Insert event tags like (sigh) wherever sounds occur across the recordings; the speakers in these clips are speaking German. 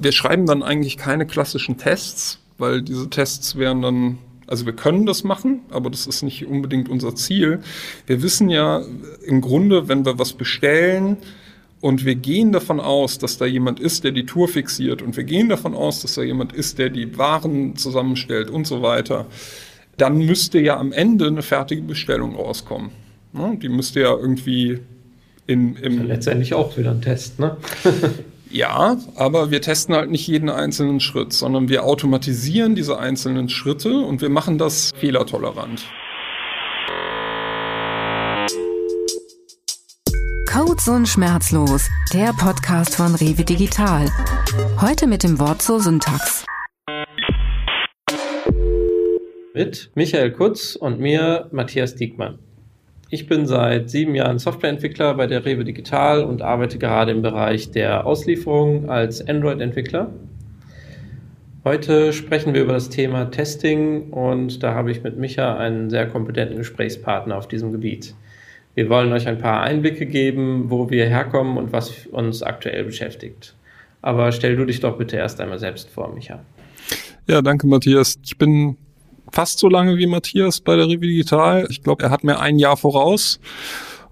Wir schreiben dann eigentlich keine klassischen Tests, weil diese Tests wären dann, also wir können das machen, aber das ist nicht unbedingt unser Ziel. Wir wissen ja im Grunde, wenn wir was bestellen, und wir gehen davon aus, dass da jemand ist, der die Tour fixiert und wir gehen davon aus, dass da jemand ist, der die Waren zusammenstellt und so weiter, dann müsste ja am Ende eine fertige Bestellung rauskommen. Die müsste ja irgendwie in, im. Letztendlich auch wieder ein Test, ne? (laughs) Ja, aber wir testen halt nicht jeden einzelnen Schritt, sondern wir automatisieren diese einzelnen Schritte und wir machen das fehlertolerant. Codes und Schmerzlos, der Podcast von Rewe Digital. Heute mit dem Wort zur Syntax. Mit Michael Kutz und mir, Matthias Diekmann. Ich bin seit sieben Jahren Softwareentwickler bei der Rewe Digital und arbeite gerade im Bereich der Auslieferung als Android-Entwickler. Heute sprechen wir über das Thema Testing und da habe ich mit Micha einen sehr kompetenten Gesprächspartner auf diesem Gebiet. Wir wollen euch ein paar Einblicke geben, wo wir herkommen und was uns aktuell beschäftigt. Aber stell du dich doch bitte erst einmal selbst vor, Micha. Ja, danke Matthias. Ich bin fast so lange wie Matthias bei der Revi Digital. Ich glaube, er hat mir ein Jahr voraus.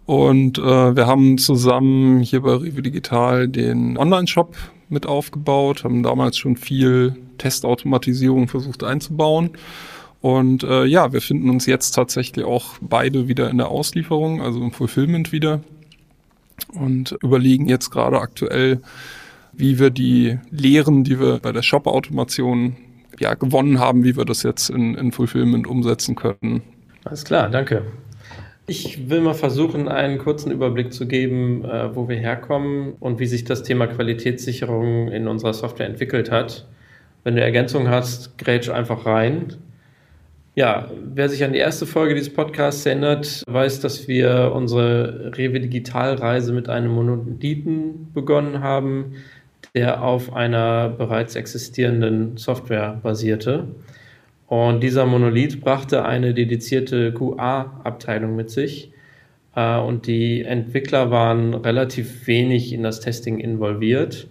Und äh, wir haben zusammen hier bei Revi Digital den Online-Shop mit aufgebaut, haben damals schon viel Testautomatisierung versucht einzubauen. Und äh, ja, wir finden uns jetzt tatsächlich auch beide wieder in der Auslieferung, also im Fulfillment wieder. Und überlegen jetzt gerade aktuell, wie wir die Lehren, die wir bei der Shop-Automation ja, gewonnen haben, wie wir das jetzt in, in Fulfillment umsetzen können. Alles klar, danke. Ich will mal versuchen, einen kurzen Überblick zu geben, äh, wo wir herkommen und wie sich das Thema Qualitätssicherung in unserer Software entwickelt hat. Wenn du Ergänzungen hast, grätsch einfach rein. Ja, wer sich an die erste Folge dieses Podcasts erinnert, weiß, dass wir unsere Rewe Digitalreise mit einem Monolithen begonnen haben, der auf einer bereits existierenden Software basierte. Und dieser Monolith brachte eine dedizierte QA-Abteilung mit sich. Äh, und die Entwickler waren relativ wenig in das Testing involviert.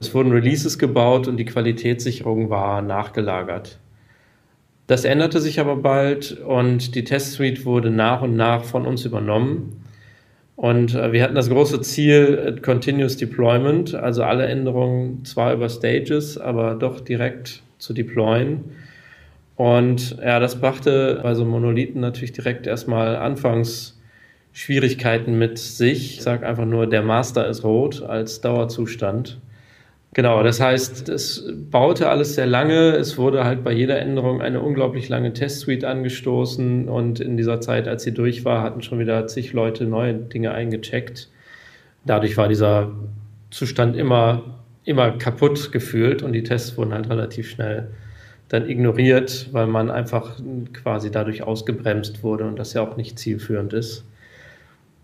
Es wurden Releases gebaut und die Qualitätssicherung war nachgelagert. Das änderte sich aber bald und die Test-Suite wurde nach und nach von uns übernommen. Und äh, wir hatten das große Ziel äh, Continuous Deployment, also alle Änderungen zwar über Stages, aber doch direkt zu deployen. Und ja, das brachte bei so Monolithen natürlich direkt erstmal anfangs Schwierigkeiten mit sich. Ich sage einfach nur, der Master ist rot als Dauerzustand. Genau, das heißt, es baute alles sehr lange. Es wurde halt bei jeder Änderung eine unglaublich lange Testsuite angestoßen und in dieser Zeit, als sie durch war, hatten schon wieder zig Leute neue Dinge eingecheckt. Dadurch war dieser Zustand immer, immer kaputt gefühlt und die Tests wurden halt relativ schnell dann ignoriert, weil man einfach quasi dadurch ausgebremst wurde und das ja auch nicht zielführend ist.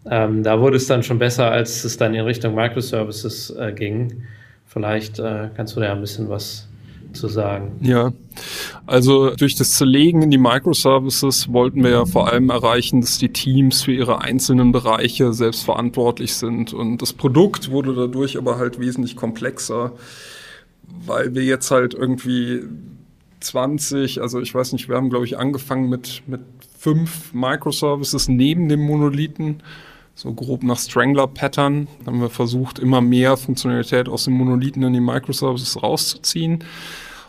Ähm, da wurde es dann schon besser, als es dann in Richtung Microservices äh, ging Vielleicht äh, kannst du da ein bisschen was zu sagen. Ja, also durch das Zerlegen in die Microservices wollten wir ja vor allem erreichen, dass die Teams für ihre einzelnen Bereiche selbst verantwortlich sind. Und das Produkt wurde dadurch aber halt wesentlich komplexer, weil wir jetzt halt irgendwie 20, also ich weiß nicht, wir haben glaube ich angefangen mit, mit fünf Microservices neben dem Monolithen so grob nach Strangler-Pattern haben wir versucht, immer mehr Funktionalität aus den Monolithen in die Microservices rauszuziehen.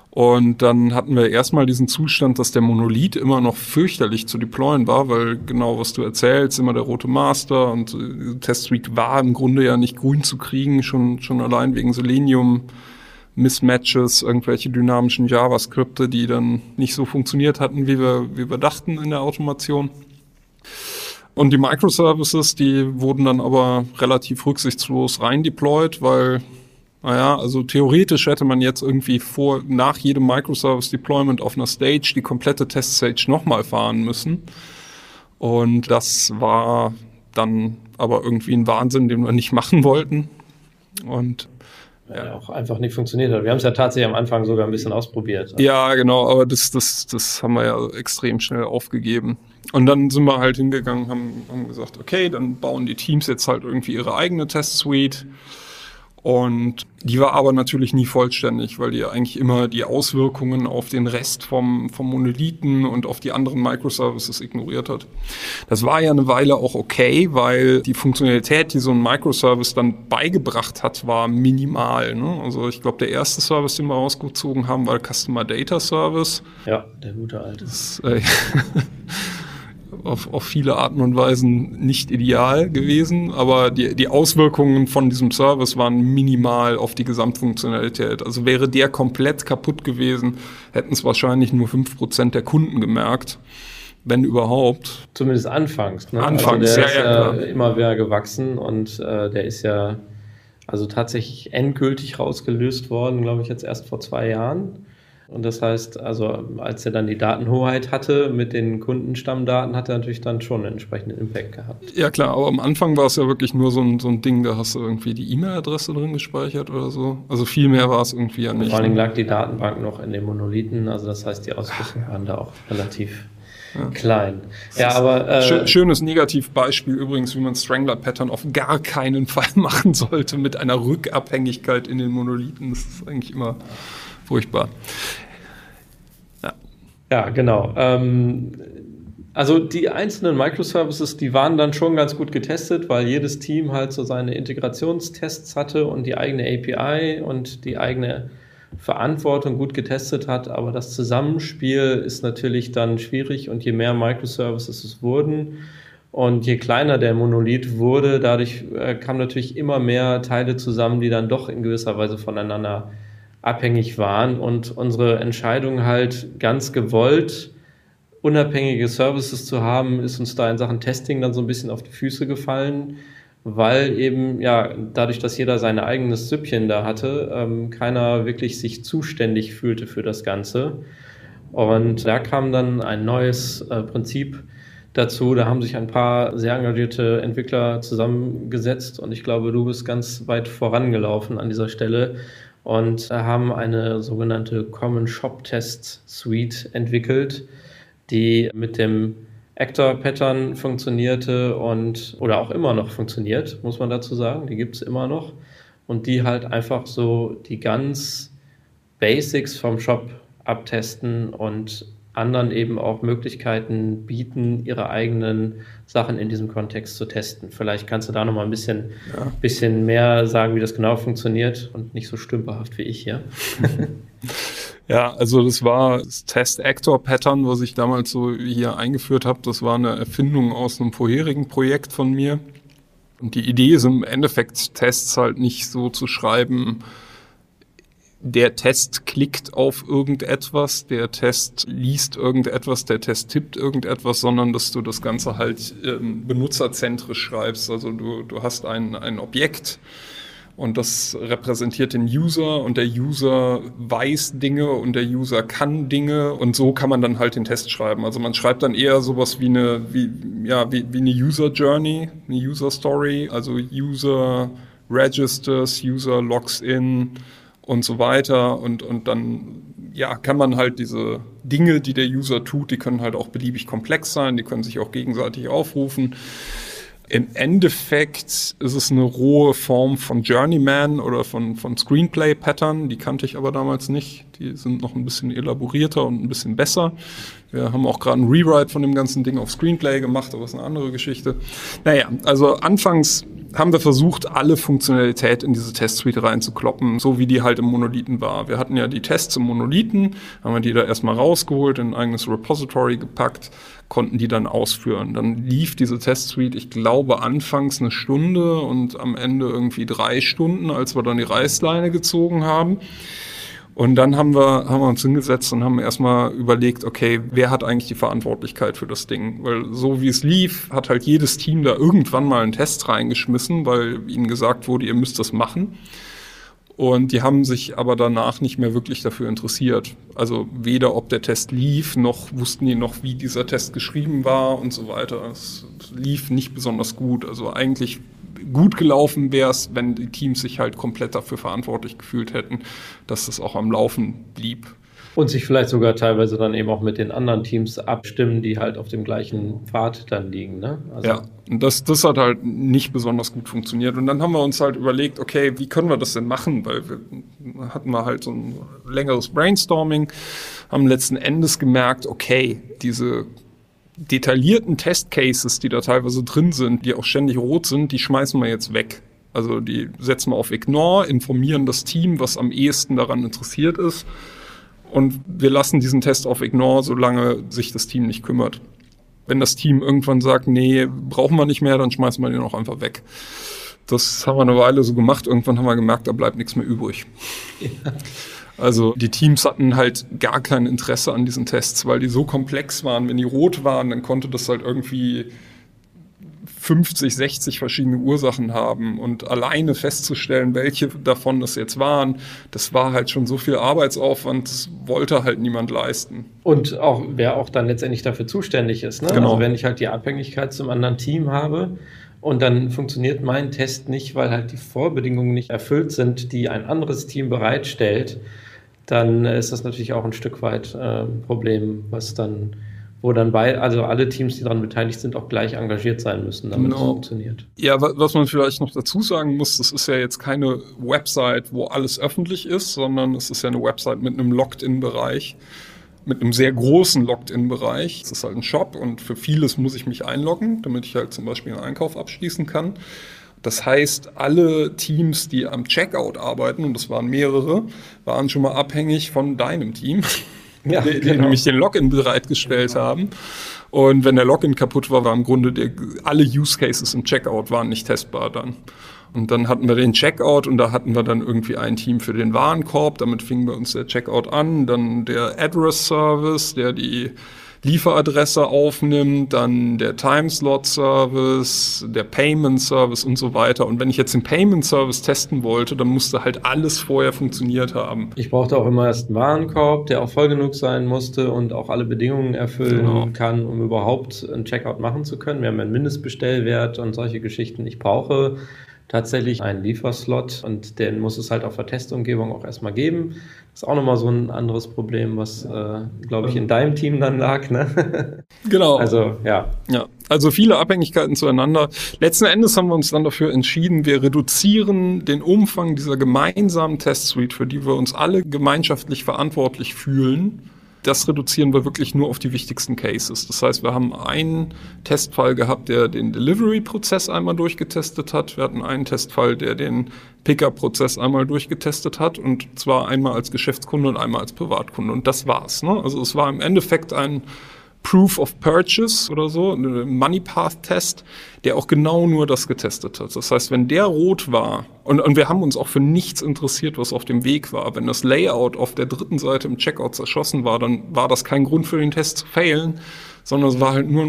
Und dann hatten wir erstmal diesen Zustand, dass der Monolith immer noch fürchterlich zu deployen war, weil genau was du erzählst, immer der rote Master und die Test-Suite war im Grunde ja nicht grün zu kriegen, schon, schon allein wegen Selenium. Mismatches, irgendwelche dynamischen JavaScripte, die dann nicht so funktioniert hatten, wie wir, wie wir dachten in der Automation. Und die Microservices, die wurden dann aber relativ rücksichtslos rein deployed, weil, naja, also theoretisch hätte man jetzt irgendwie vor, nach jedem Microservice-Deployment auf einer Stage die komplette Teststage nochmal fahren müssen. Und das war dann aber irgendwie ein Wahnsinn, den wir nicht (laughs) machen wollten. Und ja. auch einfach nicht funktioniert hat. Wir haben es ja tatsächlich am Anfang sogar ein bisschen ausprobiert. Ja, genau, aber das, das, das haben wir ja extrem schnell aufgegeben. Und dann sind wir halt hingegangen, haben, haben gesagt, okay, dann bauen die Teams jetzt halt irgendwie ihre eigene Test-Suite. Und die war aber natürlich nie vollständig, weil die eigentlich immer die Auswirkungen auf den Rest vom, vom Monolithen und auf die anderen Microservices ignoriert hat. Das war ja eine Weile auch okay, weil die Funktionalität, die so ein Microservice dann beigebracht hat, war minimal. Ne? Also ich glaube, der erste Service, den wir rausgezogen haben, war der Customer Data Service. Ja, der gute alte. Das, äh, (laughs) auf, auf viele Arten und Weisen nicht ideal gewesen, aber die, die Auswirkungen von diesem Service waren minimal auf die Gesamtfunktionalität. Also wäre der komplett kaputt gewesen, hätten es wahrscheinlich nur fünf Prozent der Kunden gemerkt wenn überhaupt. Zumindest anfangs. Ne? Anfangs, also der ja, ist ja, ja immer mehr gewachsen und äh, der ist ja also tatsächlich endgültig rausgelöst worden, glaube ich, jetzt erst vor zwei Jahren. Und das heißt, also als er dann die Datenhoheit hatte mit den Kundenstammdaten, hat er natürlich dann schon einen entsprechenden Impact gehabt. Ja klar, aber am Anfang war es ja wirklich nur so ein, so ein Ding, da hast du irgendwie die E-Mail-Adresse drin gespeichert oder so. Also viel mehr war es irgendwie ja nicht. Vor allen Dingen lag die Datenbank noch in den Monolithen, also das heißt, die Auswirkungen waren da auch relativ ja. klein. Ja, aber äh, schönes Negativbeispiel übrigens, wie man Strangler-Pattern auf gar keinen (laughs) Fall machen sollte mit einer Rückabhängigkeit in den Monolithen. Das ist eigentlich immer furchtbar. Ja, ja genau. Ähm, also die einzelnen Microservices, die waren dann schon ganz gut getestet, weil jedes Team halt so seine Integrationstests hatte und die eigene API und die eigene Verantwortung gut getestet hat. Aber das Zusammenspiel ist natürlich dann schwierig und je mehr Microservices es wurden und je kleiner der Monolith wurde, dadurch äh, kamen natürlich immer mehr Teile zusammen, die dann doch in gewisser Weise voneinander abhängig waren und unsere Entscheidung halt ganz gewollt, unabhängige Services zu haben, ist uns da in Sachen Testing dann so ein bisschen auf die Füße gefallen, weil eben, ja, dadurch, dass jeder sein eigenes Süppchen da hatte, ähm, keiner wirklich sich zuständig fühlte für das Ganze. Und da kam dann ein neues äh, Prinzip dazu. Da haben sich ein paar sehr engagierte Entwickler zusammengesetzt und ich glaube, du bist ganz weit vorangelaufen an dieser Stelle und haben eine sogenannte Common Shop Test Suite entwickelt, die mit dem Actor Pattern funktionierte und oder auch immer noch funktioniert, muss man dazu sagen. Die gibt es immer noch und die halt einfach so die ganz Basics vom Shop abtesten und anderen eben auch Möglichkeiten bieten, ihre eigenen Sachen in diesem Kontext zu testen. Vielleicht kannst du da noch mal ein bisschen, ja. bisschen mehr sagen, wie das genau funktioniert und nicht so stümperhaft wie ich hier. (laughs) Ja, also das war das Test-Actor-Pattern, was ich damals so hier eingeführt habe. Das war eine Erfindung aus einem vorherigen Projekt von mir. Und die Idee ist im Endeffekt, Tests halt nicht so zu schreiben, der Test klickt auf irgendetwas, der Test liest irgendetwas, der Test tippt irgendetwas, sondern dass du das Ganze halt ähm, benutzerzentrisch schreibst. Also du, du hast ein, ein Objekt und das repräsentiert den User und der User weiß Dinge und der User kann Dinge und so kann man dann halt den Test schreiben. Also man schreibt dann eher sowas wie eine, wie, ja, wie, wie eine User Journey, eine User Story, also User Registers, User Logs in, und so weiter. Und, und dann ja, kann man halt diese Dinge, die der User tut, die können halt auch beliebig komplex sein, die können sich auch gegenseitig aufrufen. Im Endeffekt ist es eine rohe Form von Journeyman oder von, von Screenplay-Pattern. Die kannte ich aber damals nicht. Die sind noch ein bisschen elaborierter und ein bisschen besser. Wir haben auch gerade ein Rewrite von dem ganzen Ding auf Screenplay gemacht, aber ist eine andere Geschichte. Naja, also anfangs haben wir versucht, alle Funktionalität in diese Test-Suite reinzukloppen, so wie die halt im Monolithen war. Wir hatten ja die Tests im Monolithen, haben wir die da erstmal rausgeholt, in ein eigenes Repository gepackt, konnten die dann ausführen. Dann lief diese Test-Suite, ich glaube, anfangs eine Stunde und am Ende irgendwie drei Stunden, als wir dann die Reißleine gezogen haben. Und dann haben wir, haben wir uns hingesetzt und haben erstmal überlegt, okay, wer hat eigentlich die Verantwortlichkeit für das Ding? Weil so wie es lief, hat halt jedes Team da irgendwann mal einen Test reingeschmissen, weil ihnen gesagt wurde, ihr müsst das machen. Und die haben sich aber danach nicht mehr wirklich dafür interessiert. Also weder ob der Test lief, noch wussten die noch, wie dieser Test geschrieben war und so weiter. Es lief nicht besonders gut. Also eigentlich gut gelaufen wäre es, wenn die Teams sich halt komplett dafür verantwortlich gefühlt hätten, dass das auch am Laufen blieb. Und sich vielleicht sogar teilweise dann eben auch mit den anderen Teams abstimmen, die halt auf dem gleichen Pfad dann liegen. Ne? Also ja, und das, das hat halt nicht besonders gut funktioniert. Und dann haben wir uns halt überlegt, okay, wie können wir das denn machen? Weil wir hatten wir halt so ein längeres Brainstorming, haben letzten Endes gemerkt, okay, diese detaillierten Testcases, die da teilweise drin sind, die auch ständig rot sind, die schmeißen wir jetzt weg. Also die setzen wir auf Ignore, informieren das Team, was am ehesten daran interessiert ist. Und wir lassen diesen Test auf Ignore, solange sich das Team nicht kümmert. Wenn das Team irgendwann sagt, nee, brauchen wir nicht mehr, dann schmeißen wir den auch einfach weg. Das haben wir eine Weile so gemacht. Irgendwann haben wir gemerkt, da bleibt nichts mehr übrig. Ja. Also die Teams hatten halt gar kein Interesse an diesen Tests, weil die so komplex waren. Wenn die rot waren, dann konnte das halt irgendwie 50, 60 verschiedene Ursachen haben und alleine festzustellen, welche davon das jetzt waren, das war halt schon so viel Arbeitsaufwand, das wollte halt niemand leisten. Und auch, wer auch dann letztendlich dafür zuständig ist. Ne? Genau. Also wenn ich halt die Abhängigkeit zum anderen Team habe, und dann funktioniert mein Test nicht, weil halt die Vorbedingungen nicht erfüllt sind, die ein anderes Team bereitstellt, dann ist das natürlich auch ein Stück weit äh, ein Problem, was dann, wo dann bei, also alle Teams, die daran beteiligt sind, auch gleich engagiert sein müssen, damit genau. es funktioniert. Ja, was man vielleicht noch dazu sagen muss, das ist ja jetzt keine Website, wo alles öffentlich ist, sondern es ist ja eine Website mit einem Logged-in-Bereich mit einem sehr großen Logged-in-Bereich. Es ist halt ein Shop und für vieles muss ich mich einloggen, damit ich halt zum Beispiel einen Einkauf abschließen kann. Das heißt, alle Teams, die am Checkout arbeiten, und das waren mehrere, waren schon mal abhängig von deinem Team, (laughs) ja, die, genau. nämlich den Login bereitgestellt genau. haben. Und wenn der Login kaputt war, war im Grunde der, alle Use Cases im Checkout waren nicht testbar dann. Und dann hatten wir den Checkout und da hatten wir dann irgendwie ein Team für den Warenkorb. Damit fing bei uns der Checkout an. Dann der Address Service, der die Lieferadresse aufnimmt, dann der Timeslot Service, der Payment Service und so weiter. Und wenn ich jetzt den Payment Service testen wollte, dann musste halt alles vorher funktioniert haben. Ich brauchte auch immer erst einen Warenkorb, der auch voll genug sein musste und auch alle Bedingungen erfüllen genau. kann, um überhaupt einen Checkout machen zu können. Wir haben einen Mindestbestellwert und solche Geschichten. Ich brauche tatsächlich einen Lieferslot und den muss es halt auf der Testumgebung auch erstmal geben. Das ist auch nochmal so ein anderes Problem, was, äh, glaube ich, in deinem Team dann lag. Ne? Genau. Also, ja. Ja, also viele Abhängigkeiten zueinander. Letzten Endes haben wir uns dann dafür entschieden, wir reduzieren den Umfang dieser gemeinsamen Testsuite, für die wir uns alle gemeinschaftlich verantwortlich fühlen, das reduzieren wir wirklich nur auf die wichtigsten Cases. Das heißt, wir haben einen Testfall gehabt, der den Delivery-Prozess einmal durchgetestet hat. Wir hatten einen Testfall, der den Picker-Prozess einmal durchgetestet hat und zwar einmal als Geschäftskunde und einmal als Privatkunde. Und das war's. Ne? Also es war im Endeffekt ein Proof of Purchase oder so, Money Path Test, der auch genau nur das getestet hat. Das heißt, wenn der rot war, und, und wir haben uns auch für nichts interessiert, was auf dem Weg war, wenn das Layout auf der dritten Seite im Checkout zerschossen war, dann war das kein Grund für den Test zu failen, sondern es war halt nur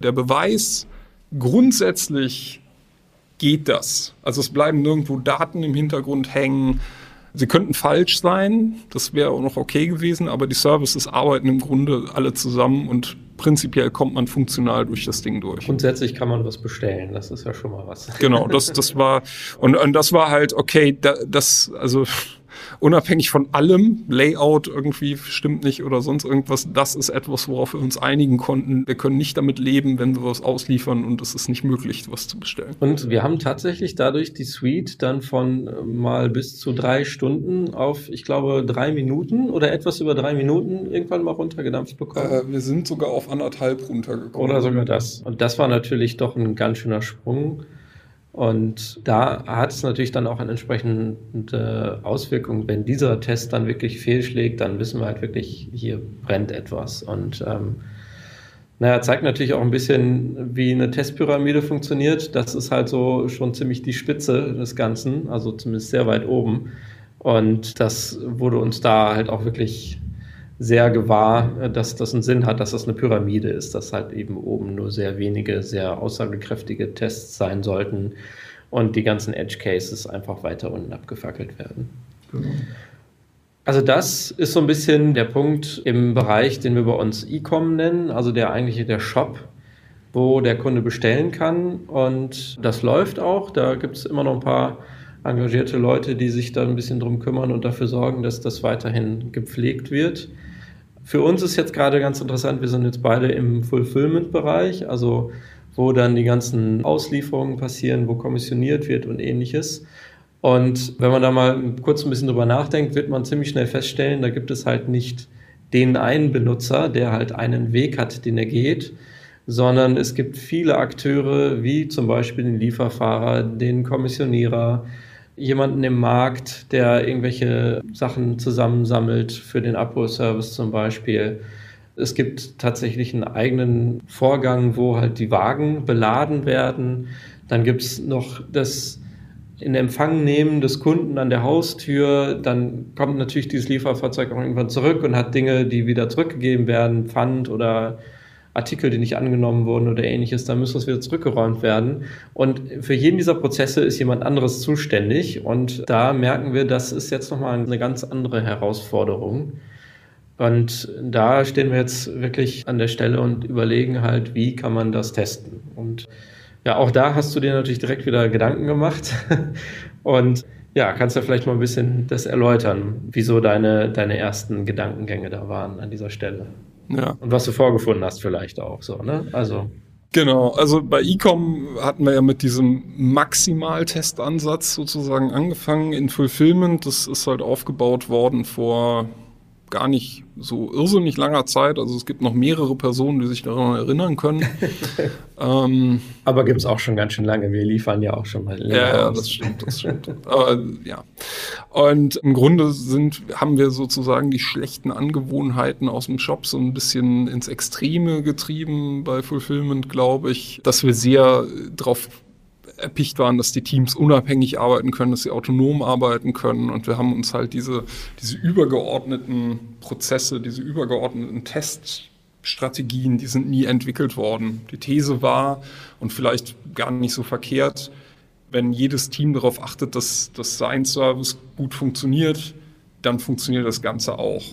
der Beweis, grundsätzlich geht das. Also es bleiben nirgendwo Daten im Hintergrund hängen, Sie könnten falsch sein, das wäre auch noch okay gewesen, aber die Services arbeiten im Grunde alle zusammen und prinzipiell kommt man funktional durch das Ding durch. Grundsätzlich kann man was bestellen, das ist ja schon mal was. Genau, das, das war, und, und das war halt, okay, da, das, also unabhängig von allem, Layout irgendwie stimmt nicht oder sonst irgendwas, das ist etwas, worauf wir uns einigen konnten. Wir können nicht damit leben, wenn wir was ausliefern und es ist nicht möglich, was zu bestellen. Und wir haben tatsächlich dadurch die Suite dann von äh, mal bis zu drei Stunden auf, ich glaube, drei Minuten oder etwas über drei Minuten irgendwann mal runtergedampft bekommen. Äh, wir sind sogar auf anderthalb runtergekommen. Oder sogar das. Und das war natürlich doch ein ganz schöner Sprung. Und da hat es natürlich dann auch eine entsprechende Auswirkung. Wenn dieser Test dann wirklich fehlschlägt, dann wissen wir halt wirklich, hier brennt etwas. Und ähm, naja, zeigt natürlich auch ein bisschen, wie eine Testpyramide funktioniert. Das ist halt so schon ziemlich die Spitze des Ganzen, also zumindest sehr weit oben. Und das wurde uns da halt auch wirklich sehr gewahr, äh, dass das einen Sinn hat, dass das eine Pyramide ist, dass halt eben oben nur sehr wenige, sehr aussagekräftige Tests sein sollten und die ganzen Edge Cases einfach weiter unten abgefackelt werden. Genau. Also das ist so ein bisschen der Punkt im Bereich, den wir bei uns E-Com nennen, also der eigentliche der Shop, wo der Kunde bestellen kann und das läuft auch. Da gibt es immer noch ein paar engagierte Leute, die sich da ein bisschen drum kümmern und dafür sorgen, dass das weiterhin gepflegt wird. Für uns ist jetzt gerade ganz interessant, wir sind jetzt beide im Fulfillment-Bereich, also wo dann die ganzen Auslieferungen passieren, wo kommissioniert wird und ähnliches. Und wenn man da mal kurz ein bisschen drüber nachdenkt, wird man ziemlich schnell feststellen, da gibt es halt nicht den einen Benutzer, der halt einen Weg hat, den er geht, sondern es gibt viele Akteure, wie zum Beispiel den Lieferfahrer, den Kommissionierer, jemanden im Markt, der irgendwelche Sachen zusammensammelt für den Abholservice zum Beispiel. Es gibt tatsächlich einen eigenen Vorgang, wo halt die Wagen beladen werden. Dann gibt es noch das in Empfang nehmen des Kunden an der Haustür, dann kommt natürlich dieses Lieferfahrzeug auch irgendwann zurück und hat Dinge, die wieder zurückgegeben werden, Pfand oder Artikel, die nicht angenommen wurden oder ähnliches, dann muss das wieder zurückgeräumt werden. Und für jeden dieser Prozesse ist jemand anderes zuständig. Und da merken wir, das ist jetzt nochmal eine ganz andere Herausforderung. Und da stehen wir jetzt wirklich an der Stelle und überlegen halt, wie kann man das testen. Und ja, auch da hast du dir natürlich direkt wieder Gedanken gemacht. (laughs) und ja, kannst du vielleicht mal ein bisschen das erläutern, wieso deine, deine ersten Gedankengänge da waren an dieser Stelle? Ja. Und was du vorgefunden hast vielleicht auch so, ne? Also. Genau, also bei Ecom hatten wir ja mit diesem Maximaltestansatz sozusagen angefangen in Fulfillment. Das ist halt aufgebaut worden vor gar nicht so irrsinnig langer Zeit. Also es gibt noch mehrere Personen, die sich daran erinnern können. (laughs) ähm, Aber gibt es auch schon ganz schön lange. Wir liefern ja auch schon mal länger. Ja, ja das stimmt, das stimmt. Aber ja. Und im Grunde sind, haben wir sozusagen die schlechten Angewohnheiten aus dem Shop so ein bisschen ins Extreme getrieben bei Fulfillment, glaube ich, dass wir sehr drauf erpicht waren, dass die Teams unabhängig arbeiten können, dass sie autonom arbeiten können. Und wir haben uns halt diese, diese übergeordneten Prozesse, diese übergeordneten Teststrategien, die sind nie entwickelt worden. Die These war, und vielleicht gar nicht so verkehrt, wenn jedes Team darauf achtet, dass, dass sein Service gut funktioniert, dann funktioniert das Ganze auch.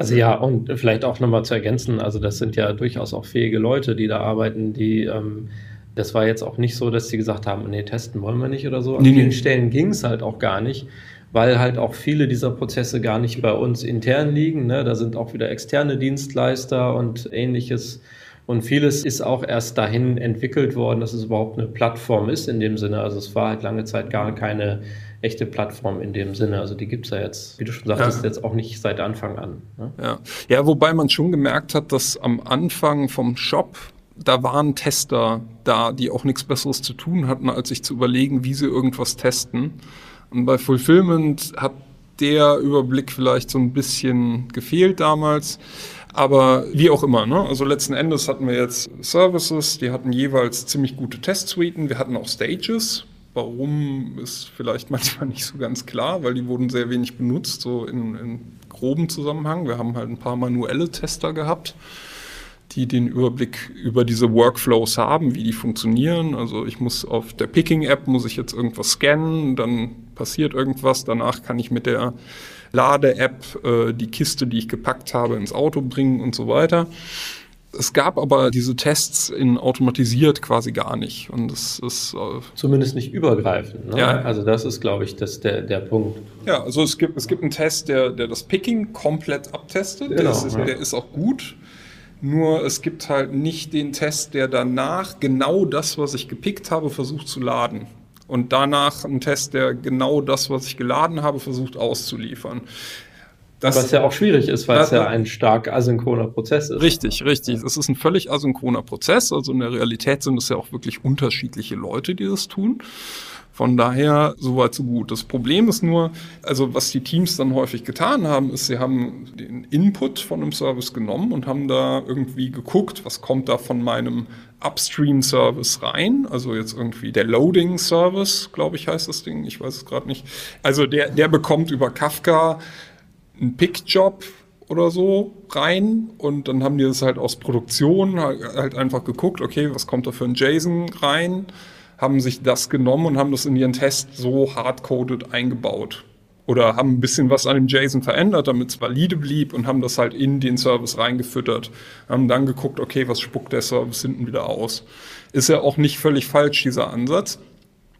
also ja, und vielleicht auch nochmal zu ergänzen, also das sind ja durchaus auch fähige Leute, die da arbeiten, die ähm, das war jetzt auch nicht so, dass sie gesagt haben, nee, testen wollen wir nicht oder so. An nee, vielen nee. Stellen ging es halt auch gar nicht, weil halt auch viele dieser Prozesse gar nicht bei uns intern liegen. Ne? Da sind auch wieder externe Dienstleister und ähnliches. Und vieles ist auch erst dahin entwickelt worden, dass es überhaupt eine Plattform ist in dem Sinne. Also es war halt lange Zeit gar keine echte Plattform in dem Sinne. Also die gibt es ja jetzt, wie du schon sagtest, ja. jetzt auch nicht seit Anfang an. Ne? Ja. ja, wobei man schon gemerkt hat, dass am Anfang vom Shop da waren Tester da, die auch nichts Besseres zu tun hatten, als sich zu überlegen, wie sie irgendwas testen. Und bei Fulfillment hat der Überblick vielleicht so ein bisschen gefehlt damals. Aber wie auch immer, ne? also letzten Endes hatten wir jetzt Services, die hatten jeweils ziemlich gute Testsuiten. Wir hatten auch Stages. Warum ist vielleicht (laughs) manchmal nicht so ganz klar, weil die wurden sehr wenig benutzt, so in, in groben Zusammenhang. Wir haben halt ein paar manuelle Tester gehabt die den Überblick über diese Workflows haben, wie die funktionieren. Also ich muss auf der Picking-App, muss ich jetzt irgendwas scannen, dann passiert irgendwas, danach kann ich mit der Lade-App äh, die Kiste, die ich gepackt habe, ins Auto bringen und so weiter. Es gab aber diese Tests in automatisiert quasi gar nicht. Und das ist äh zumindest nicht übergreifend. Ne? Ja. Also das ist, glaube ich, das der, der Punkt. Ja, also es gibt, es gibt einen Test, der, der das Picking komplett abtestet. Genau, ist, ja. Der ist auch gut. Nur es gibt halt nicht den Test, der danach genau das, was ich gepickt habe, versucht zu laden. Und danach einen Test, der genau das, was ich geladen habe, versucht auszuliefern. Das, was ja auch schwierig ist, weil es ja ein stark asynchroner Prozess ist. Richtig, richtig. Es ist ein völlig asynchroner Prozess. Also in der Realität sind es ja auch wirklich unterschiedliche Leute, die das tun. Von daher, soweit so gut. Das Problem ist nur, also was die Teams dann häufig getan haben, ist, sie haben den Input von einem Service genommen und haben da irgendwie geguckt, was kommt da von meinem Upstream-Service rein. Also jetzt irgendwie der Loading-Service, glaube ich, heißt das Ding. Ich weiß es gerade nicht. Also der, der bekommt über Kafka einen Pick-Job oder so rein und dann haben die das halt aus Produktion halt einfach geguckt, okay, was kommt da für ein JSON rein haben sich das genommen und haben das in ihren Test so hardcoded eingebaut. Oder haben ein bisschen was an dem JSON verändert, damit es valide blieb und haben das halt in den Service reingefüttert. Haben dann geguckt, okay, was spuckt der Service hinten wieder aus. Ist ja auch nicht völlig falsch, dieser Ansatz.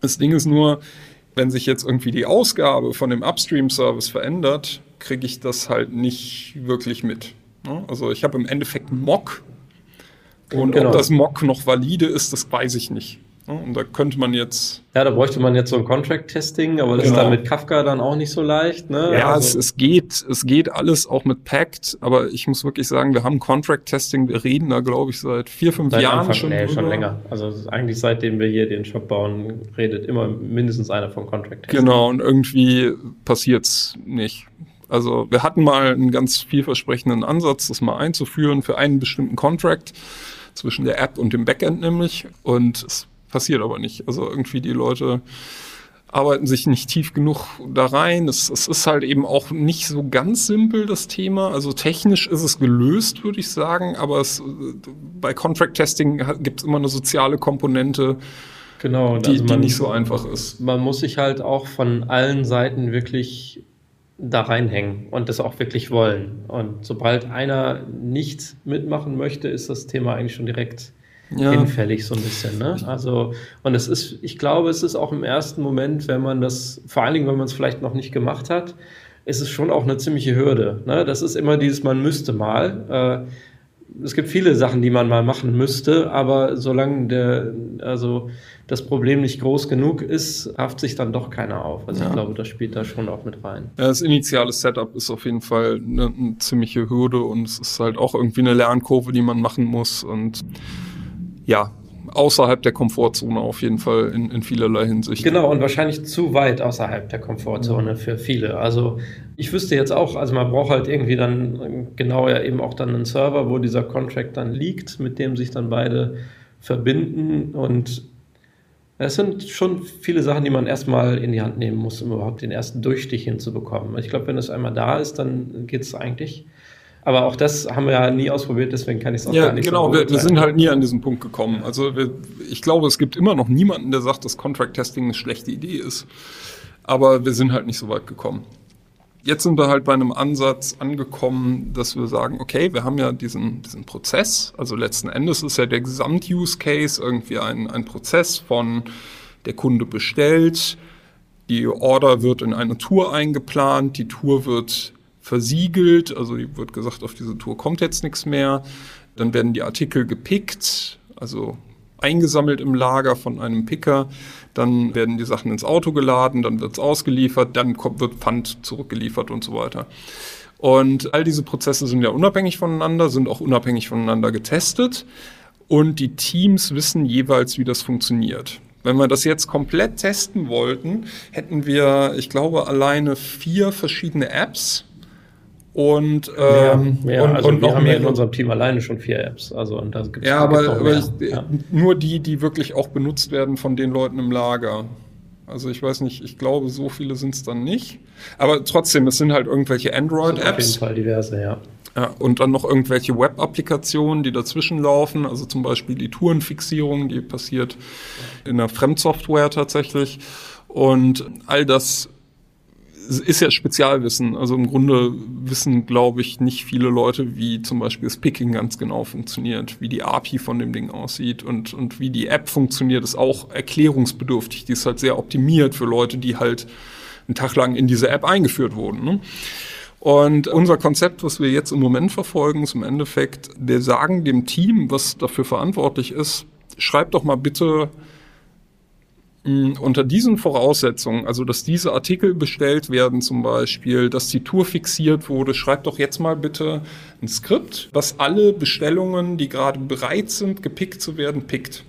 Das Ding ist nur, wenn sich jetzt irgendwie die Ausgabe von dem Upstream-Service verändert, kriege ich das halt nicht wirklich mit. Also ich habe im Endeffekt einen Mock und genau. ob das Mock noch valide ist, das weiß ich nicht. Und da könnte man jetzt. Ja, da bräuchte man jetzt so ein Contract-Testing, aber das genau. ist dann mit Kafka dann auch nicht so leicht. Ne? Ja, also. es, es geht, es geht alles auch mit Pact, aber ich muss wirklich sagen, wir haben Contract-Testing, wir reden da, glaube ich, seit vier, fünf seit Jahren Anfang, schon. Nee, schon länger. Also eigentlich seitdem wir hier den Shop bauen, redet immer mindestens einer von Contract-Testing. Genau, und irgendwie passiert's nicht. Also wir hatten mal einen ganz vielversprechenden Ansatz, das mal einzuführen für einen bestimmten Contract zwischen der App und dem Backend nämlich. Und es passiert aber nicht. Also irgendwie die Leute arbeiten sich nicht tief genug da rein. Es, es, ist halt eben auch nicht so ganz simpel, das Thema. Also technisch ist es gelöst, würde ich sagen, aber es, bei Contract Testing gibt es immer eine soziale Komponente, genau, die, also man, die nicht so einfach ist. Man muss sich halt auch von allen Seiten wirklich da reinhängen und das auch wirklich wollen. Und sobald einer nicht mitmachen möchte, ist das Thema eigentlich schon direkt ja. hinfällig so ein bisschen. Ne? Also, und es ist, ich glaube, es ist auch im ersten Moment, wenn man das, vor allen Dingen, wenn man es vielleicht noch nicht gemacht hat, ist es schon auch eine ziemliche Hürde. Ne? Das ist immer dieses, man müsste mal. Äh, es gibt viele Sachen, die man mal machen müsste, aber solange der, also das Problem nicht groß genug ist, haft sich dann doch keiner auf. Also ja. ich glaube, das spielt da schon auch mit rein. Ja, das initiale Setup ist auf jeden Fall eine, eine ziemliche Hürde und es ist halt auch irgendwie eine Lernkurve, die man machen muss und ja, außerhalb der Komfortzone auf jeden Fall in, in vielerlei Hinsicht. Genau, und wahrscheinlich zu weit außerhalb der Komfortzone ja. für viele. Also ich wüsste jetzt auch, also man braucht halt irgendwie dann genau ja eben auch dann einen Server, wo dieser Contract dann liegt, mit dem sich dann beide verbinden und es sind schon viele Sachen, die man erstmal in die Hand nehmen muss, um überhaupt den ersten Durchstich hinzubekommen. Ich glaube, wenn es einmal da ist, dann geht es eigentlich. Aber auch das haben wir ja nie ausprobiert, deswegen kann ich es auch ja, gar nicht genau, so wir, wir sind halt nie an diesen Punkt gekommen. Also wir, ich glaube, es gibt immer noch niemanden, der sagt, dass Contract Testing eine schlechte Idee ist. Aber wir sind halt nicht so weit gekommen. Jetzt sind wir halt bei einem Ansatz angekommen, dass wir sagen, okay, wir haben ja diesen, diesen Prozess, also letzten Endes ist ja der Gesamt-Use-Case irgendwie ein, ein Prozess von der Kunde bestellt, die Order wird in eine Tour eingeplant, die Tour wird versiegelt, also wird gesagt, auf diese Tour kommt jetzt nichts mehr. Dann werden die Artikel gepickt, also eingesammelt im Lager von einem Picker. Dann werden die Sachen ins Auto geladen, dann wird es ausgeliefert, dann kommt, wird Pfand zurückgeliefert und so weiter. Und all diese Prozesse sind ja unabhängig voneinander, sind auch unabhängig voneinander getestet. Und die Teams wissen jeweils, wie das funktioniert. Wenn wir das jetzt komplett testen wollten, hätten wir, ich glaube, alleine vier verschiedene Apps, und, ähm, ja, ja, und, also und wir haben ja in unserem Team alleine schon vier Apps. Also, und da gibt's, ja, aber, aber ich, ja. nur die, die wirklich auch benutzt werden von den Leuten im Lager. Also ich weiß nicht, ich glaube, so viele sind es dann nicht. Aber trotzdem, es sind halt irgendwelche Android-Apps. Auf jeden Fall diverse, ja. Ja, und dann noch irgendwelche Web-Applikationen, die dazwischen laufen. Also zum Beispiel die Tourenfixierung, die passiert in der Fremdsoftware tatsächlich. Und all das ist ja Spezialwissen. Also im Grunde wissen, glaube ich, nicht viele Leute, wie zum Beispiel das Picking ganz genau funktioniert, wie die API von dem Ding aussieht und, und wie die App funktioniert, ist auch erklärungsbedürftig. Die ist halt sehr optimiert für Leute, die halt einen Tag lang in diese App eingeführt wurden. Ne? Und unser Konzept, was wir jetzt im Moment verfolgen, ist im Endeffekt, wir sagen dem Team, was dafür verantwortlich ist, schreibt doch mal bitte unter diesen Voraussetzungen, also dass diese Artikel bestellt werden zum Beispiel, dass die Tour fixiert wurde, schreibt doch jetzt mal bitte ein Skript, was alle Bestellungen, die gerade bereit sind, gepickt zu werden, pickt.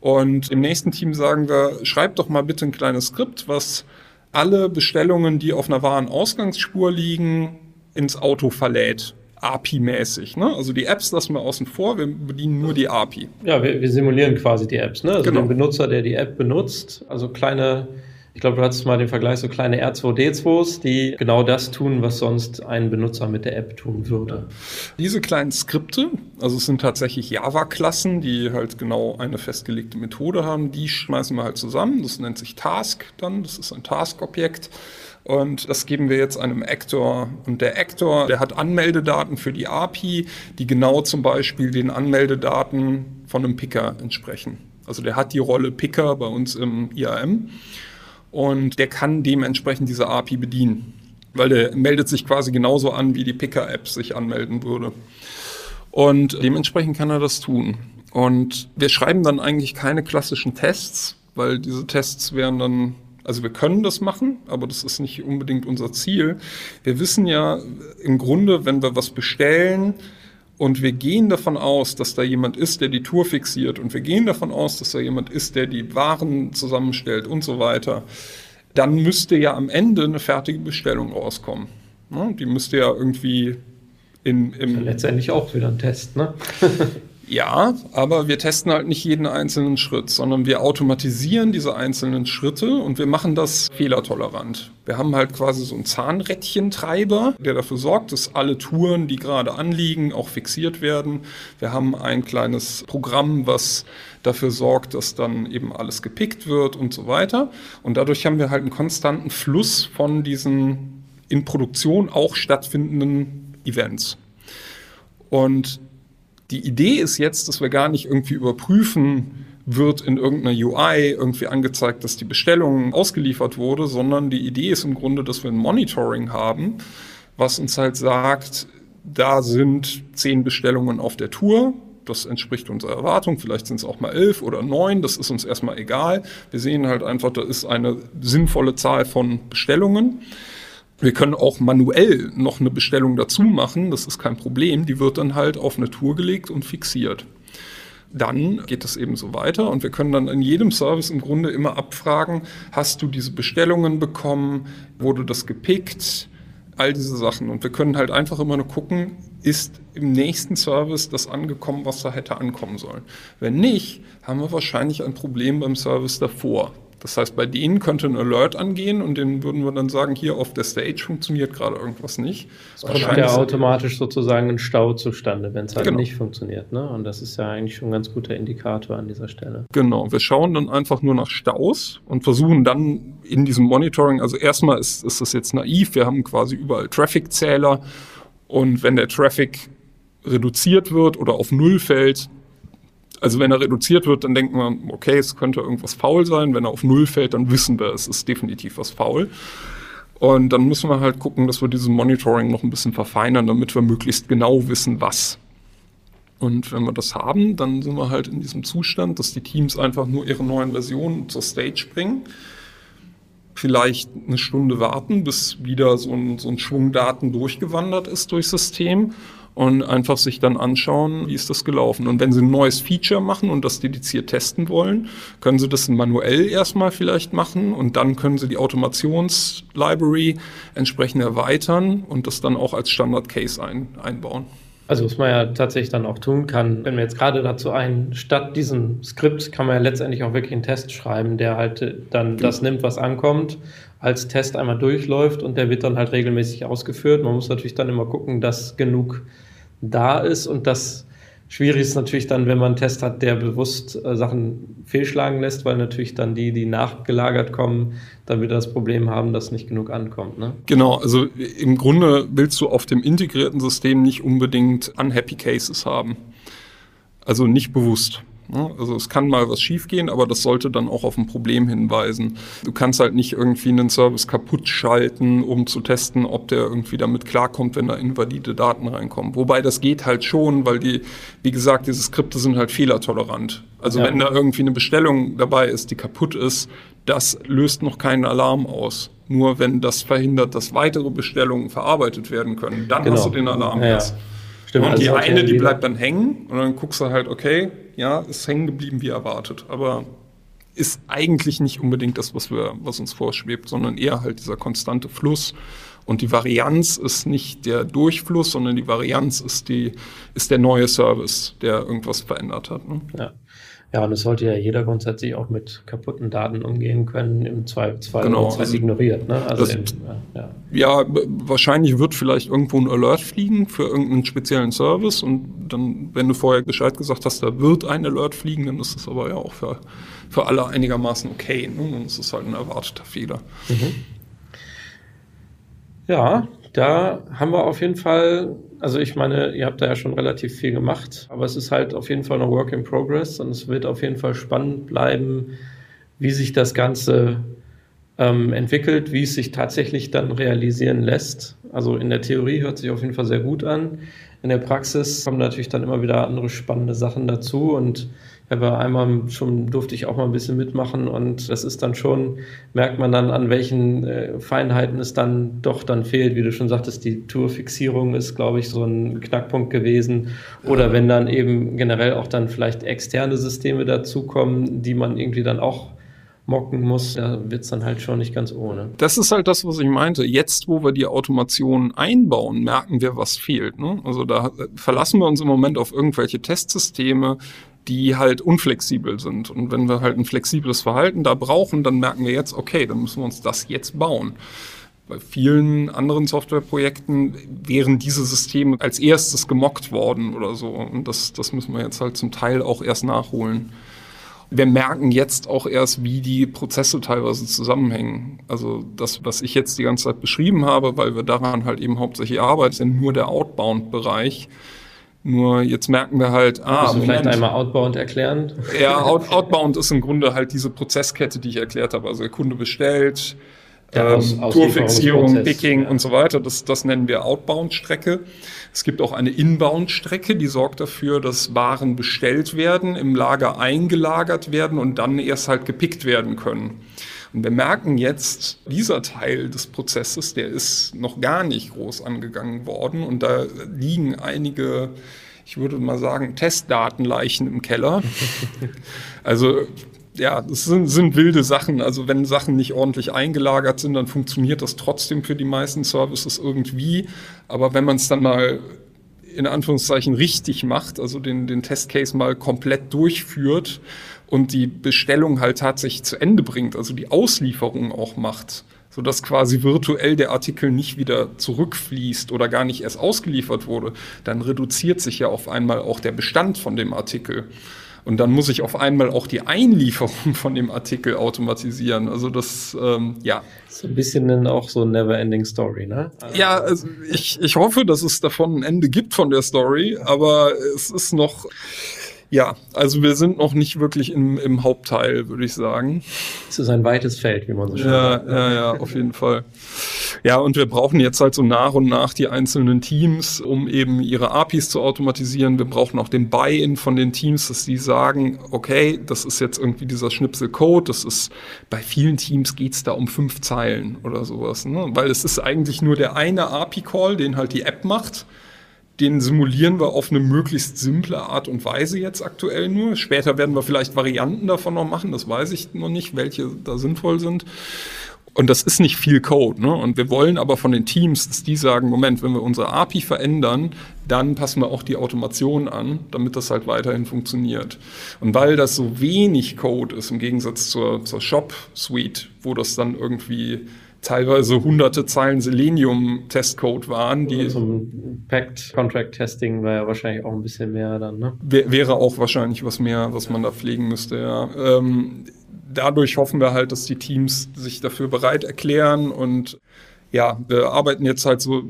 Und im nächsten Team sagen wir, schreibt doch mal bitte ein kleines Skript, was alle Bestellungen, die auf einer wahren Ausgangsspur liegen, ins Auto verlädt. API-mäßig. Ne? Also die Apps lassen wir außen vor, wir bedienen nur die API. Ja, wir, wir simulieren quasi die Apps. Ne? Also genau. den Benutzer, der die App benutzt, also kleine, ich glaube, du hattest mal den Vergleich, so kleine R2D2s, die genau das tun, was sonst ein Benutzer mit der App tun würde. Diese kleinen Skripte, also es sind tatsächlich Java-Klassen, die halt genau eine festgelegte Methode haben, die schmeißen wir halt zusammen. Das nennt sich Task dann, das ist ein Task-Objekt. Und das geben wir jetzt einem Actor. Und der Actor, der hat Anmeldedaten für die API, die genau zum Beispiel den Anmeldedaten von einem Picker entsprechen. Also der hat die Rolle Picker bei uns im IAM und der kann dementsprechend diese API bedienen, weil der meldet sich quasi genauso an, wie die Picker-App sich anmelden würde. Und dementsprechend kann er das tun. Und wir schreiben dann eigentlich keine klassischen Tests, weil diese Tests wären dann, also wir können das machen, aber das ist nicht unbedingt unser Ziel. Wir wissen ja im Grunde, wenn wir was bestellen, und wir gehen davon aus, dass da jemand ist, der die Tour fixiert und wir gehen davon aus, dass da jemand ist, der die Waren zusammenstellt und so weiter, dann müsste ja am Ende eine fertige Bestellung rauskommen. Ne? Die müsste ja irgendwie in, im. Letztendlich auch wieder ein Test, ne? (laughs) Ja, aber wir testen halt nicht jeden einzelnen Schritt, sondern wir automatisieren diese einzelnen Schritte und wir machen das fehlertolerant. Wir haben halt quasi so einen Zahnrädchentreiber, der dafür sorgt, dass alle Touren, die gerade anliegen, auch fixiert werden. Wir haben ein kleines Programm, was dafür sorgt, dass dann eben alles gepickt wird und so weiter. Und dadurch haben wir halt einen konstanten Fluss von diesen in Produktion auch stattfindenden Events. Und die Idee ist jetzt, dass wir gar nicht irgendwie überprüfen, wird in irgendeiner UI irgendwie angezeigt, dass die Bestellung ausgeliefert wurde, sondern die Idee ist im Grunde, dass wir ein Monitoring haben, was uns halt sagt, da sind zehn Bestellungen auf der Tour. Das entspricht unserer Erwartung. Vielleicht sind es auch mal elf oder neun. Das ist uns erstmal egal. Wir sehen halt einfach, da ist eine sinnvolle Zahl von Bestellungen. Wir können auch manuell noch eine Bestellung dazu machen, das ist kein Problem. Die wird dann halt auf eine Tour gelegt und fixiert. Dann geht es eben so weiter und wir können dann in jedem Service im Grunde immer abfragen, hast du diese Bestellungen bekommen, wurde das gepickt, all diese Sachen. Und wir können halt einfach immer nur gucken, ist im nächsten Service das angekommen, was da hätte ankommen sollen. Wenn nicht, haben wir wahrscheinlich ein Problem beim Service davor. Das heißt, bei denen könnte ein Alert angehen und denen würden wir dann sagen, hier auf der Stage funktioniert gerade irgendwas nicht. Es kommt ja automatisch sozusagen ein Stau zustande, wenn es halt genau. nicht funktioniert. Ne? Und das ist ja eigentlich schon ein ganz guter Indikator an dieser Stelle. Genau, wir schauen dann einfach nur nach Staus und versuchen dann in diesem Monitoring, also erstmal ist, ist das jetzt naiv, wir haben quasi überall Traffic-Zähler und wenn der Traffic reduziert wird oder auf Null fällt, also wenn er reduziert wird, dann denken wir, okay, es könnte irgendwas faul sein. Wenn er auf Null fällt, dann wissen wir, es ist definitiv was faul. Und dann müssen wir halt gucken, dass wir dieses Monitoring noch ein bisschen verfeinern, damit wir möglichst genau wissen, was. Und wenn wir das haben, dann sind wir halt in diesem Zustand, dass die Teams einfach nur ihre neuen Versionen zur Stage bringen. Vielleicht eine Stunde warten, bis wieder so ein, so ein Schwung Daten durchgewandert ist durchs System und einfach sich dann anschauen, wie ist das gelaufen. Und wenn Sie ein neues Feature machen und das dediziert testen wollen, können Sie das manuell erstmal vielleicht machen und dann können Sie die Automationslibrary entsprechend erweitern und das dann auch als Standard Case ein, einbauen. Also was man ja tatsächlich dann auch tun kann, wenn wir jetzt gerade dazu ein, statt diesem Skript kann man ja letztendlich auch wirklich einen Test schreiben, der halt dann genau. das nimmt, was ankommt, als Test einmal durchläuft und der wird dann halt regelmäßig ausgeführt. Man muss natürlich dann immer gucken, dass genug da ist und das schwierig ist natürlich dann, wenn man einen Test hat, der bewusst äh, Sachen fehlschlagen lässt, weil natürlich dann die, die nachgelagert kommen, dann wieder das Problem haben, dass nicht genug ankommt. Ne? Genau, also im Grunde willst du auf dem integrierten System nicht unbedingt unhappy Cases haben. Also nicht bewusst. Ne? Also es kann mal was schiefgehen, aber das sollte dann auch auf ein Problem hinweisen. Du kannst halt nicht irgendwie einen Service kaputt schalten, um zu testen, ob der irgendwie damit klarkommt, wenn da invalide Daten reinkommen. Wobei das geht halt schon, weil die, wie gesagt, diese Skripte sind halt fehlertolerant. Also ja. wenn da irgendwie eine Bestellung dabei ist, die kaputt ist, das löst noch keinen Alarm aus. Nur wenn das verhindert, dass weitere Bestellungen verarbeitet werden können, dann genau. hast du den Alarm ja, erst. Stimmt, und die also eine, die bleibt dann hängen und dann guckst du halt, okay, ja, ist hängen geblieben wie erwartet. Aber ist eigentlich nicht unbedingt das, was, wir, was uns vorschwebt, sondern eher halt dieser konstante Fluss. Und die Varianz ist nicht der Durchfluss, sondern die Varianz ist, die, ist der neue Service, der irgendwas verändert hat. Ne? Ja. Ja, und es sollte ja jeder grundsätzlich auch mit kaputten Daten umgehen können, im Zweifelsfall genau, also ignoriert. Ne? Also das, im, ja. ja, wahrscheinlich wird vielleicht irgendwo ein Alert fliegen für irgendeinen speziellen Service und dann, wenn du vorher Bescheid gesagt hast, da wird ein Alert fliegen, dann ist das aber ja auch für, für alle einigermaßen okay. Ne? Und es ist halt ein erwarteter Fehler. Mhm. Ja, Da haben wir auf jeden Fall, also ich meine, ihr habt da ja schon relativ viel gemacht, aber es ist halt auf jeden Fall noch Work in Progress und es wird auf jeden Fall spannend bleiben, wie sich das Ganze ähm, entwickelt, wie es sich tatsächlich dann realisieren lässt. Also in der Theorie hört sich auf jeden Fall sehr gut an. In der Praxis kommen natürlich dann immer wieder andere spannende Sachen dazu und aber einmal schon durfte ich auch mal ein bisschen mitmachen und das ist dann schon, merkt man dann, an welchen äh, Feinheiten es dann doch dann fehlt. Wie du schon sagtest, die Tourfixierung ist, glaube ich, so ein Knackpunkt gewesen. Oder wenn dann eben generell auch dann vielleicht externe Systeme dazukommen, die man irgendwie dann auch mocken muss, da wird es dann halt schon nicht ganz ohne. Das ist halt das, was ich meinte. Jetzt, wo wir die Automation einbauen, merken wir, was fehlt. Ne? Also da verlassen wir uns im Moment auf irgendwelche Testsysteme, die halt unflexibel sind. Und wenn wir halt ein flexibles Verhalten da brauchen, dann merken wir jetzt, okay, dann müssen wir uns das jetzt bauen. Bei vielen anderen Softwareprojekten wären diese Systeme als erstes gemockt worden oder so. Und das, das müssen wir jetzt halt zum Teil auch erst nachholen. Wir merken jetzt auch erst, wie die Prozesse teilweise zusammenhängen. Also das, was ich jetzt die ganze Zeit beschrieben habe, weil wir daran halt eben hauptsächlich arbeiten, sind nur der Outbound-Bereich. Nur jetzt merken wir halt, ah, du vielleicht einmal Outbound erklären? Ja, Out, Outbound ist im Grunde halt diese Prozesskette, die ich erklärt habe. Also der Kunde bestellt, ähm, Tourfixierung, Picking ja. und so weiter. Das, das nennen wir Outbound-Strecke. Es gibt auch eine Inbound-Strecke, die sorgt dafür, dass Waren bestellt werden, im Lager eingelagert werden und dann erst halt gepickt werden können. Und wir merken jetzt, dieser Teil des Prozesses, der ist noch gar nicht groß angegangen worden und da liegen einige, ich würde mal sagen, Testdatenleichen im Keller. (laughs) Also ja, das sind, sind, wilde Sachen. Also wenn Sachen nicht ordentlich eingelagert sind, dann funktioniert das trotzdem für die meisten Services irgendwie. Aber wenn man es dann mal in Anführungszeichen richtig macht, also den, den Testcase mal komplett durchführt, und die Bestellung halt tatsächlich zu Ende bringt, also die Auslieferung auch macht, sodass quasi virtuell der Artikel nicht wieder zurückfließt oder gar nicht erst ausgeliefert wurde, dann reduziert sich ja auf einmal auch der Bestand von dem Artikel. Und dann muss ich auf einmal auch die Einlieferung (laughs) von dem Artikel automatisieren. Also das, ähm, ja. So ein bisschen dann auch so Never-Ending Story, ne? Also ja, also ich, ich hoffe, dass es davon ein Ende gibt von der Story, aber es ist noch, ja, also wir sind noch nicht wirklich im, im Hauptteil, würde ich sagen. Es ist ein weites Feld, wie man so schön ja, sagt. Ja, ja, auf jeden Fall. Ja, und wir brauchen jetzt halt so nach und nach die einzelnen Teams, um eben ihre APIs zu automatisieren. Wir brauchen auch den Buy-in von den Teams, dass die sagen, okay, das ist jetzt irgendwie dieser Schnipsel Code, das ist, bei vielen Teams geht's da um fünf Zeilen oder sowas, ne? weil es ist eigentlich nur der eine API-Call, den halt die App macht den simulieren wir auf eine möglichst simple Art und Weise jetzt aktuell nur. Später werden wir vielleicht Varianten davon noch machen, das weiß ich noch nicht, welche da sinnvoll sind. Und das ist nicht viel Code. Ne? Und wir wollen aber von den Teams, dass die sagen, Moment, wenn wir unsere API verändern, dann passen wir auch die Automation an, damit das halt weiterhin funktioniert. Und weil das so wenig Code ist im Gegensatz zur, zur Shop-Suite, wo das dann irgendwie teilweise hunderte Zeilen Selenium-Testcode waren. Die zum Pact Contract Testing wäre ja wahrscheinlich auch ein bisschen mehr dann, ne? Wäre auch wahrscheinlich was mehr, was man da pflegen müsste, ja. Ähm, dadurch hoffen wir halt, dass die Teams sich dafür bereit erklären und ja, wir arbeiten jetzt halt so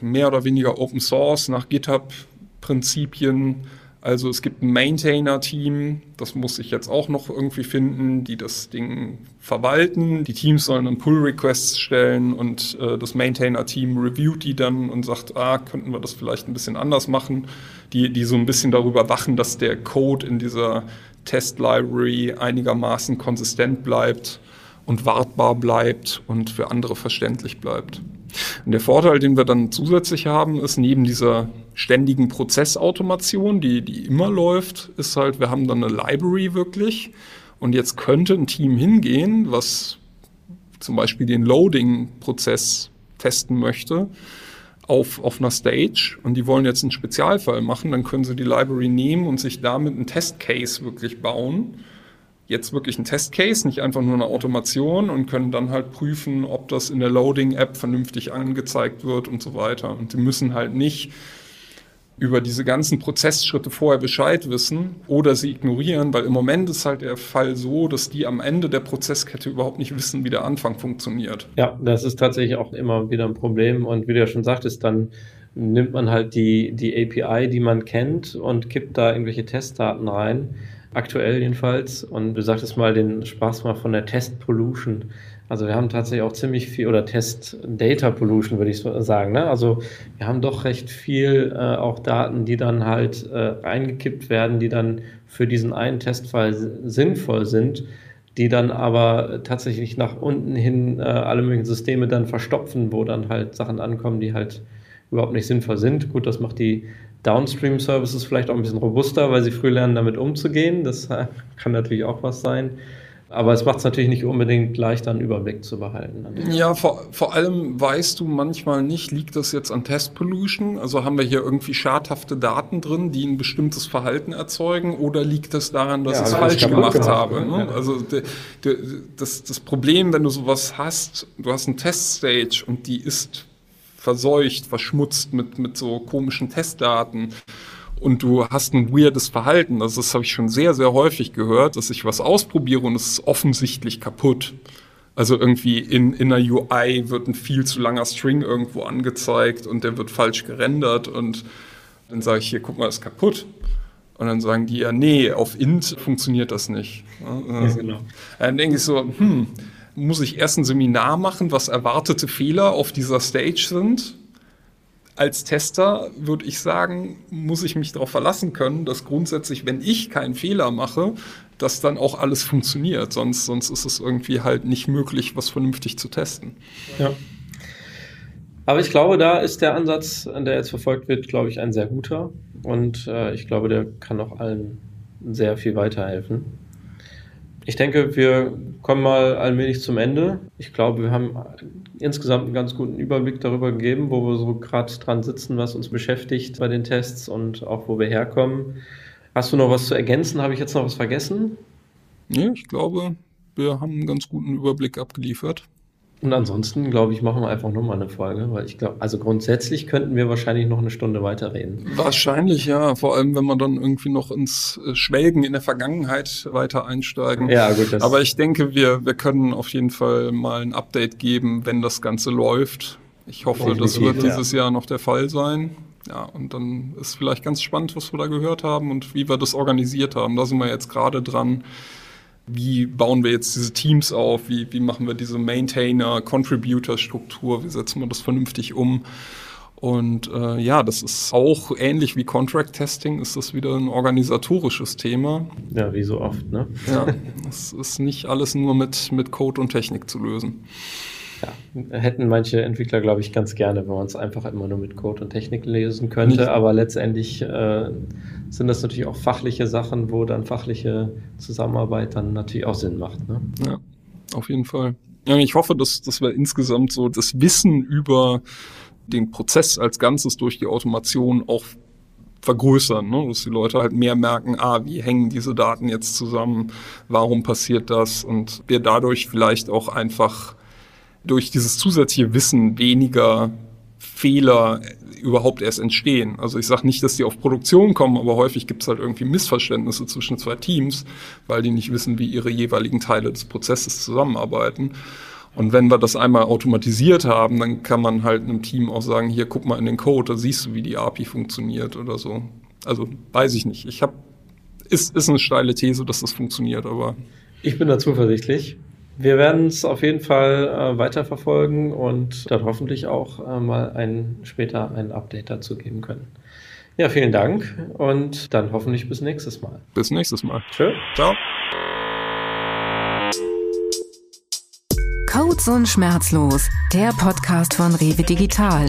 mehr oder weniger Open Source nach GitHub-Prinzipien also es gibt ein Maintainer-Team, das muss ich jetzt auch noch irgendwie finden, die das Ding verwalten. Die Teams sollen dann Pull-Requests stellen und äh, das Maintainer-Team reviewt die dann und sagt, ah, könnten wir das vielleicht ein bisschen anders machen. Die, die so ein bisschen darüber wachen, dass der Code in dieser Test-Library einigermaßen konsistent bleibt und wartbar bleibt und für andere verständlich bleibt. Und der Vorteil, den wir dann zusätzlich haben, ist neben dieser ständigen Prozessautomation, die, die immer läuft, ist halt, wir haben dann eine Library wirklich. Und jetzt könnte ein Team hingehen, was zum Beispiel den Loading-Prozess testen möchte, auf, auf einer Stage. Und die wollen jetzt einen Spezialfall machen, dann können sie die Library nehmen und sich damit einen Testcase wirklich bauen jetzt wirklich ein Testcase, nicht einfach nur eine Automation und können dann halt prüfen, ob das in der Loading-App vernünftig angezeigt wird und so weiter. Und sie müssen halt nicht über diese ganzen Prozessschritte vorher Bescheid wissen oder sie ignorieren, weil im Moment ist halt der Fall so, dass die am Ende der Prozesskette überhaupt nicht wissen, wie der Anfang funktioniert. Ja, das ist tatsächlich auch immer wieder ein Problem und wie du ja schon sagtest, dann nimmt man halt die, die API, die man kennt und kippt da irgendwelche Testdaten rein, aktuell jedenfalls und du sagtest mal den Spaß mal von der Test Pollution. Also wir haben tatsächlich auch ziemlich viel, oder Test Data Pollution würde ich sagen. Ne? Also wir haben doch recht viel äh, auch Daten, die dann halt äh, reingekippt werden, die dann für diesen einen Testfall sinnvoll sind, die dann aber tatsächlich nach unten hin äh, alle möglichen Systeme dann verstopfen, wo dann halt Sachen ankommen, die halt überhaupt nicht sinnvoll sind. Gut, das macht die Downstream Services vielleicht auch ein bisschen robuster, weil sie früh lernen, damit umzugehen. Das äh, kann natürlich auch was sein. Aber es macht es natürlich nicht unbedingt leichter, einen Überblick zu behalten. Ja, vor, vor allem weißt du manchmal nicht, liegt das jetzt an Test Pollution? Also haben wir hier irgendwie schadhafte Daten drin, die ein bestimmtes Verhalten erzeugen? Oder liegt das daran, dass ja, ich es falsch gemacht, gemacht habe? Ne? Also de, de, das, das Problem, wenn du sowas hast, du hast eine Teststage und die ist verseucht, verschmutzt mit, mit so komischen Testdaten und du hast ein weirdes Verhalten. Also das habe ich schon sehr, sehr häufig gehört, dass ich was ausprobiere und es ist offensichtlich kaputt. Also irgendwie in, in einer UI wird ein viel zu langer String irgendwo angezeigt und der wird falsch gerendert und dann sage ich hier, guck mal, ist kaputt. Und dann sagen die ja, nee, auf int funktioniert das nicht. Ja, genau. Dann denke ich so, hm, muss ich erst ein Seminar machen, was erwartete Fehler auf dieser Stage sind? als Tester würde ich sagen, muss ich mich darauf verlassen können, dass grundsätzlich, wenn ich keinen Fehler mache, dass dann auch alles funktioniert. Sonst, sonst ist es irgendwie halt nicht möglich, was vernünftig zu testen. Ja. Aber ich glaube, da ist der Ansatz, der jetzt verfolgt wird, glaube ich, ein sehr guter. Und äh, ich glaube, der kann auch allen sehr viel weiterhelfen. Ich denke, wir kommen mal allmählich zum Ende. Ich glaube, wir haben insgesamt einen ganz guten Überblick darüber gegeben, wo wir so gerade dran sitzen, was uns beschäftigt bei den Tests und auch wo wir herkommen. Hast du noch was zu ergänzen? Habe ich jetzt noch was vergessen? Nee, ich glaube, wir haben einen ganz guten Überblick abgeliefert. Und ansonsten, glaube ich, machen wir einfach nochmal eine Folge, weil ich glaube, also grundsätzlich könnten wir wahrscheinlich noch eine Stunde weiterreden. Wahrscheinlich, ja. Vor allem, wenn wir dann irgendwie noch ins äh, Schwelgen in der Vergangenheit weiter einsteigen. Ja, gut. Das Aber ich denke, wir, wir können auf jeden Fall mal ein Update geben, wenn das Ganze läuft. Ich hoffe, das wird dieses ja. Jahr noch der Fall sein. Ja, und dann ist vielleicht ganz spannend, was wir da gehört haben und wie wir das organisiert haben. Da sind wir jetzt gerade dran wie bauen wir jetzt diese Teams auf, wie, wie machen wir diese Maintainer-Contributor-Struktur, wie setzen wir das vernünftig um. Und äh, ja, das ist auch ähnlich wie Contract Testing, ist das wieder ein organisatorisches Thema. Ja, wie so oft, ne? Ja, (laughs) es ist nicht alles nur mit, mit Code und Technik zu lösen. Ja, hätten manche Entwickler, glaube ich, ganz gerne, wenn man es einfach immer nur mit Code und Technik lösen könnte. Nicht. Aber letztendlich äh, sind das natürlich auch fachliche Sachen, wo dann fachliche Zusammenarbeit dann natürlich auch Sinn macht. Ne? Ja, auf jeden Fall. Ja, ich hoffe, dass, dass wir insgesamt so das Wissen über den Prozess als Ganzes durch die Automation auch vergrößern, ne? dass die Leute halt mehr merken, ah, wie hängen diese Daten jetzt zusammen, warum passiert das und wir dadurch vielleicht auch einfach durch dieses zusätzliche Wissen weniger Fehler überhaupt erst entstehen. Also ich sage nicht, dass die auf Produktion kommen, aber häufig gibt es halt irgendwie Missverständnisse zwischen zwei Teams, weil die nicht wissen, wie ihre jeweiligen Teile des Prozesses zusammenarbeiten. Und wenn wir das einmal automatisiert haben, dann kann man halt einem Team auch sagen, hier guck mal in den Code, da siehst du, wie die API funktioniert oder so. Also weiß ich nicht. Ich habe ist, ist eine steile These, dass das funktioniert, aber. Ich bin da zuversichtlich. Wir werden es auf jeden Fall äh, weiterverfolgen und dann hoffentlich auch äh, mal ein, später ein Update dazu geben können. Ja, vielen Dank und dann hoffentlich bis nächstes Mal. Bis nächstes Mal. Tschö. Ciao. Codes und Schmerzlos, der Podcast von Rewe Digital.